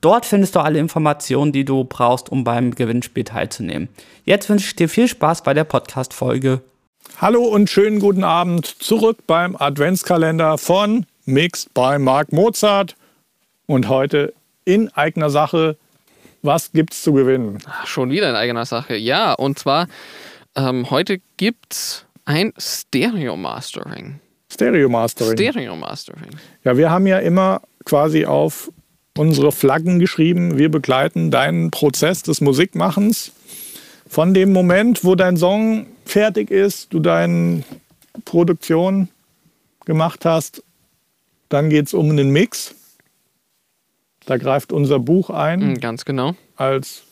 Dort findest du alle Informationen, die du brauchst, um beim Gewinnspiel teilzunehmen. Jetzt wünsche ich dir viel Spaß bei der Podcast-Folge. Hallo und schönen guten Abend zurück beim Adventskalender von Mixed by Mark Mozart. Und heute in eigener Sache, was gibt's zu gewinnen? Schon wieder in eigener Sache, ja. Und zwar ähm, heute gibt's ein Stereo Mastering. Stereo Mastering. Stereo Mastering. Ja, wir haben ja immer quasi auf unsere Flaggen geschrieben. Wir begleiten deinen Prozess des Musikmachens von dem Moment, wo dein Song fertig ist, du deine Produktion gemacht hast. Dann geht es um den Mix. Da greift unser Buch ein. Mm, Ganz genau. Als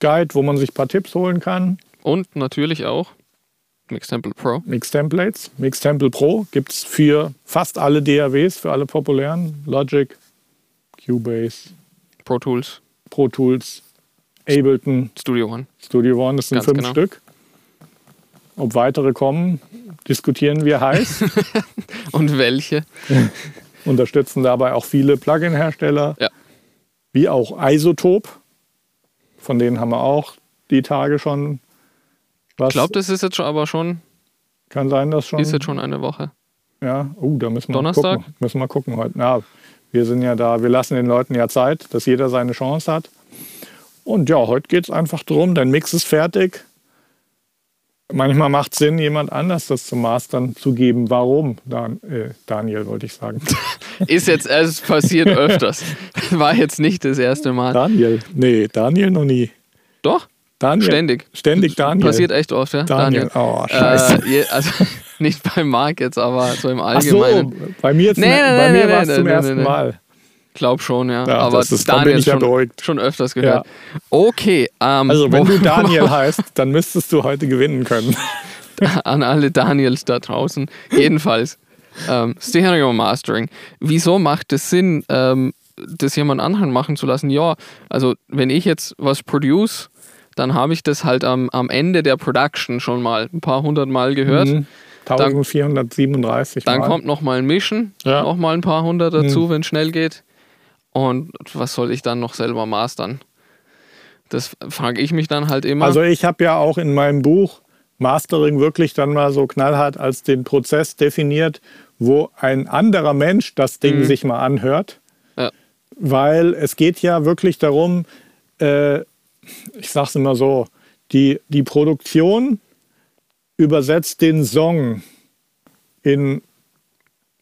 Guide, wo man sich ein paar Tipps holen kann. Und natürlich auch Mixtemple Pro. Mix Templates. Mix Temple Pro gibt es für fast alle DAWs, für alle populären. Logic, Cubase, Pro Tools, Pro Tools, Ableton, Studio One. Studio One, das sind Ganz fünf genau. Stück. Ob weitere kommen, diskutieren wir heiß. Und welche? Unterstützen dabei auch viele Plugin-Hersteller, Ja. wie auch Isotop. Von denen haben wir auch die Tage schon was. Ich glaube, das ist jetzt schon aber schon, kann sein, dass schon. ist jetzt schon eine Woche. Ja, uh, da müssen wir Donnerstag? gucken. Müssen wir gucken heute. Ja, wir sind ja da, wir lassen den Leuten ja Zeit, dass jeder seine Chance hat. Und ja, heute geht es einfach darum, dein Mix ist fertig. Manchmal macht es Sinn, jemand anders das zum Mastern zu geben. Warum? Dan äh, Daniel wollte ich sagen. Ist jetzt, es passiert öfters. War jetzt nicht das erste Mal. Daniel. Nee, Daniel noch nie. Doch, Daniel. ständig. Ständig Daniel. Passiert echt oft, ja? Daniel. Oh, scheiße. Äh, also nicht bei Marc jetzt, aber so im Ach so, Allgemeinen. bei mir, jetzt Nee, nee, bei nee, mir nee, war es nee, zum ersten. Mal. Glaub schon, ja. Ja, aber das ist- Daniel schon, beruhigt. schon öfters gehört. Ja. Okay, ähm, Also, wenn du Daniel heißt, dann müsstest du heute gewinnen können. an alle Daniels da draußen. Jedenfalls, ähm, Stereo Mastering. Wieso macht es Sinn, ähm, das jemand anderen machen zu lassen? Ja, also wenn ich jetzt was produce, dann habe ich das halt am, am Ende der Production schon mal ein paar hundert Mal gehört. Mhm. 1437 Dann Mal. kommt nochmal ein Mischen, Ja. Mhm. nochmal ein paar hundert dazu, wenn es schnell geht. Und was soll ich dann noch selber mastern? Das frage ich mich dann halt immer. Also ich habe ja auch in meinem Buch Mastering wirklich dann mal so knallhart als den Prozess definiert, wo ein anderer Mensch das Ding sich mal anhört. Ja. Weil es geht ja wirklich darum, äh, ich sage es immer so, die, die Produktion übersetzt den Song in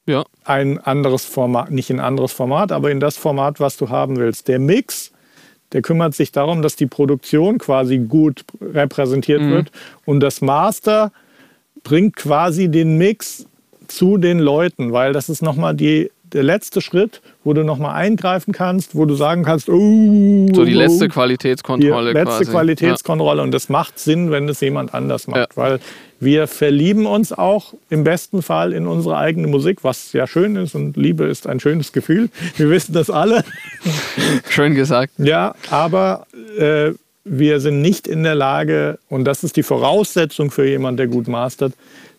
ja, ein anderes Format, nicht in ein anderes Format, aber in das Format, was du haben willst. Der Mix, der kümmert sich darum, dass die Produktion quasi gut repräsentiert wird und das Master bringt quasi den Mix zu den Leuten, weil das ist nochmal die der letzte Schritt, wo du nochmal eingreifen kannst, wo du sagen kannst, oh, so die letzte oh, die Qualitätskontrolle letzte quasi. Qualitätskontrolle und das macht Sinn, wenn es jemand anders macht, Ja. weil wir verlieben uns auch im besten Fall in unsere eigene Musik, was ja schön ist und Liebe ist ein schönes Gefühl. Wir wissen das alle. Ja. Schön gesagt. Ja, aber äh, wir sind nicht in der Lage, und das ist die Voraussetzung für jemanden, der gut mastert,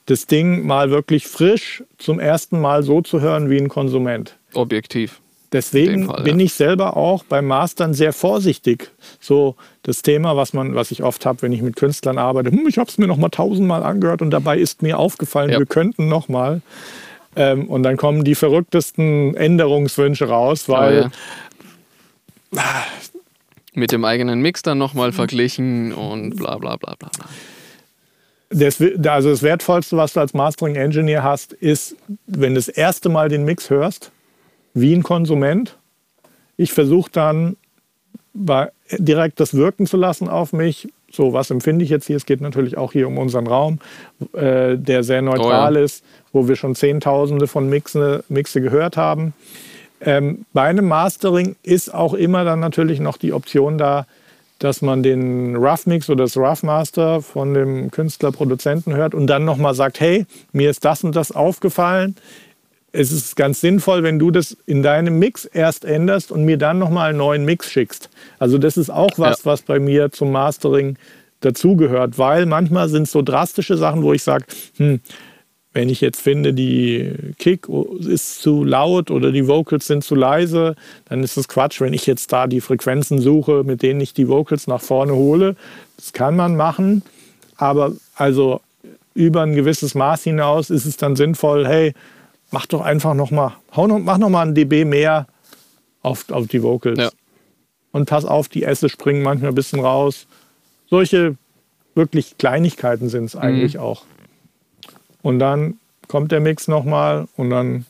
das Ding mal wirklich frisch zum ersten Mal so zu hören wie ein Konsument. Objektiv. Deswegen Fall, bin ja. ich selber auch beim Mastern sehr vorsichtig. So das Thema, was man, was ich oft habe, wenn ich mit Künstlern arbeite, hm, ich habe es mir noch mal tausendmal angehört und dabei ist mir aufgefallen, Ja. wir könnten noch mal. Ähm, und dann kommen die verrücktesten Änderungswünsche raus, weil Oh, ja. Mit dem eigenen Mix dann nochmal verglichen und bla bla bla bla. bla. das, also das Wertvollste, was du als Mastering Engineer hast, ist, wenn du das erste Mal den Mix hörst, wie ein Konsument. Ich versuche dann direkt das wirken zu lassen auf mich. So, was empfinde ich jetzt hier? Es geht natürlich auch hier um unseren Raum, äh, der sehr neutral ist, wo wir schon Zehntausende von Mixe, Mixe gehört haben. Ähm, bei einem Mastering ist auch immer dann natürlich noch die Option da, dass man den Rough Mix oder das Rough Master von dem Künstler-Produzenten hört und dann nochmal sagt, hey, mir ist das und das aufgefallen. Es ist ganz sinnvoll, wenn du das in deinem Mix erst änderst und mir dann nochmal einen neuen Mix schickst. Also das ist auch was, ja. was bei mir zum Mastering dazugehört, weil manchmal sind es so drastische Sachen, wo ich sage, hm, wenn ich jetzt finde, die Kick ist zu laut oder die Vocals sind zu leise, dann ist es Quatsch, wenn ich jetzt da die Frequenzen suche, mit denen ich die Vocals nach vorne hole. Das kann man machen, aber also über ein gewisses Maß hinaus ist es dann sinnvoll, hey, mach doch einfach noch mal, mach noch mal ein dB mehr auf, auf die Vocals. Ja. Und pass auf, die Esse springen manchmal ein bisschen raus. Solche wirklich Kleinigkeiten sind es eigentlich mhm. auch. Und dann kommt der Mix nochmal und dann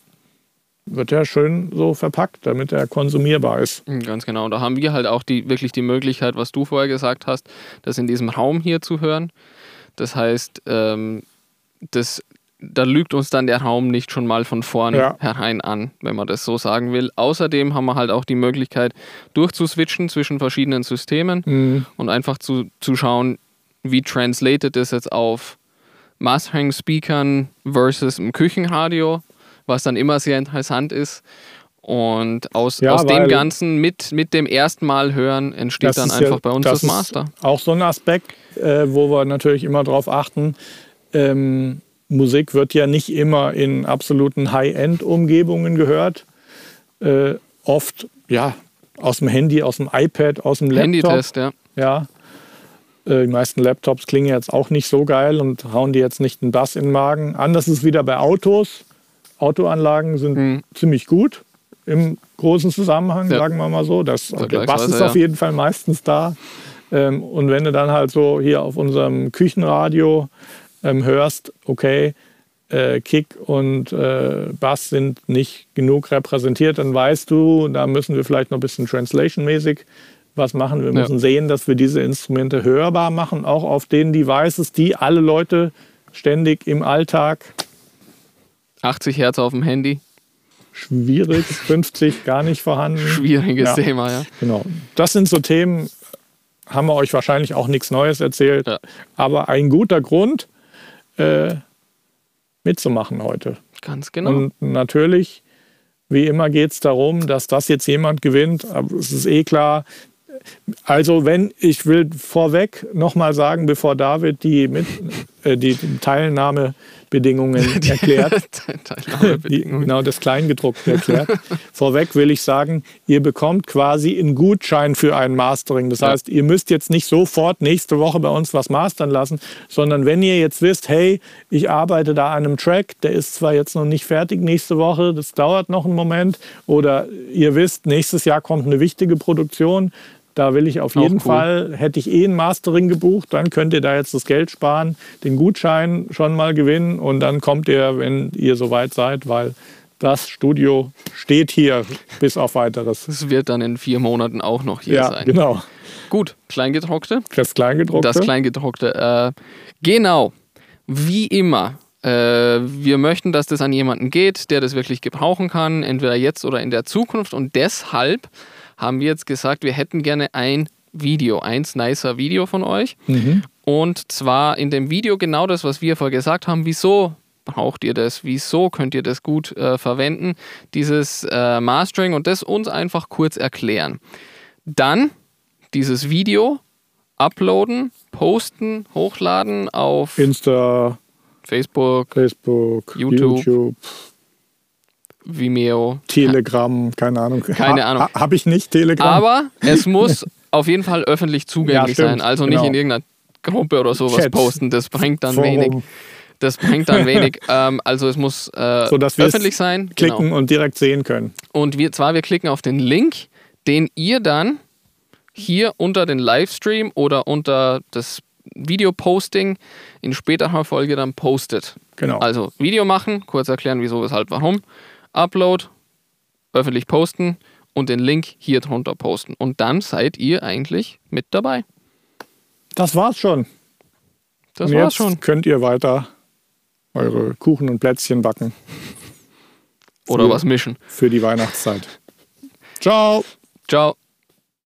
wird er schön so verpackt, damit er konsumierbar ist. Mhm, ganz genau. Da haben wir halt auch die, wirklich die Möglichkeit, was du vorher gesagt hast, das in diesem Raum hier zu hören. Das heißt, ähm, das, da lügt uns dann der Raum nicht schon mal von vorne ja. herein an, wenn man das so sagen will. Außerdem haben wir halt auch die Möglichkeit, durchzuswitchen zwischen verschiedenen Systemen mhm. und einfach zu, zu schauen, wie translated das jetzt auf Mastering-Speakern versus im Küchenradio, was dann immer sehr interessant ist. Und aus, ja, aus dem Ganzen mit, mit dem ersten Mal hören entsteht dann einfach ja, bei uns das, das Master. auch so ein Aspekt, äh, wo wir natürlich immer darauf achten. Ähm, Musik wird ja nicht immer in absoluten High-End-Umgebungen gehört. Äh, oft ja aus dem Handy, aus dem iPad, aus dem Laptop. Handytest, ja. Ja, die meisten Laptops klingen jetzt auch nicht so geil und hauen die jetzt nicht einen Bass in den Magen. Anders ist es wieder bei Autos. Autoanlagen sind mhm. ziemlich gut im großen Zusammenhang, ja. sagen wir mal so. Das, der Bass ist ja. auf jeden Fall meistens da. Ähm, und wenn du dann halt so hier auf unserem Küchenradio ähm, hörst, okay, äh, Kick und äh, Bass sind nicht genug repräsentiert, dann weißt du, da müssen wir vielleicht noch ein bisschen translation-mäßig was machen. Wir müssen ja. sehen, dass wir diese Instrumente hörbar machen, auch auf den Devices, die alle Leute ständig im Alltag. 80 Hertz auf dem Handy. Schwierig, 50 gar nicht vorhanden. Schwieriges ja. Thema, ja. Genau. Das sind so Themen, haben wir euch wahrscheinlich auch nichts Neues erzählt, ja. aber ein guter Grund, äh, mitzumachen heute. Ganz genau. Und natürlich, wie immer geht es darum, dass das jetzt jemand gewinnt. Aber es ist eh klar, also wenn, ich will vorweg nochmal sagen, bevor David die, mit, äh, die Teilnahmebedingungen erklärt, Teilnahmebedingungen. genau das Kleingedruckte erklärt, vorweg will ich sagen, ihr bekommt quasi einen Gutschein für ein Mastering. Das heißt, ihr müsst jetzt nicht sofort nächste Woche bei uns was mastern lassen, sondern wenn ihr jetzt wisst, hey, ich arbeite da an einem Track, der ist zwar jetzt noch nicht fertig nächste Woche, das dauert noch einen Moment, oder ihr wisst, nächstes Jahr kommt eine wichtige Produktion, da will ich auf jeden cool. Fall, hätte ich eh ein Mastering gebucht, dann könnt ihr da jetzt das Geld sparen, den Gutschein schon mal gewinnen und dann kommt ihr, wenn ihr soweit seid, weil das Studio steht hier bis auf weiteres. Es wird dann in vier Monaten auch noch hier ja, sein. Genau. Gut, Kleingedruckte. Das Kleingedruckte. Das Kleingedruckte. Äh, genau. Wie immer. Äh, wir möchten, dass das an jemanden geht, der das wirklich gebrauchen kann, entweder jetzt oder in der Zukunft. Und deshalb haben wir jetzt gesagt, wir hätten gerne ein Video, eins nicer Video von euch. Mhm. Und zwar in dem Video genau das, was wir vorher gesagt haben. Wieso braucht ihr das? Wieso könnt ihr das gut äh, verwenden? Dieses äh, Mastering und das uns einfach kurz erklären. Dann dieses Video uploaden, posten, hochladen auf Insta, Facebook, Facebook YouTube, YouTube Vimeo. Telegram, keine Ahnung. Keine Ahnung. Ha, Habe ich nicht Telegram. Aber es muss auf jeden Fall öffentlich zugänglich ja, sein. Also genau. nicht in irgendeiner Gruppe oder sowas Chat. posten. Das bringt dann Forum. wenig. Das bringt dann wenig. ähm, also es muss äh, so, öffentlich sein. Klicken genau. und direkt sehen können. Und wir zwar, wir klicken auf den Link, den ihr dann hier unter den Livestream oder unter das Videoposting in späterer Folge dann postet. Genau. Also Video machen, kurz erklären, wieso, weshalb, warum. Upload, öffentlich posten und den Link hier drunter posten. Und dann seid ihr eigentlich mit dabei. Das war's schon. Das und war's jetzt schon. Könnt ihr weiter eure Kuchen und Plätzchen backen. Oder für, was mischen. Für die Weihnachtszeit. Ciao. Ciao.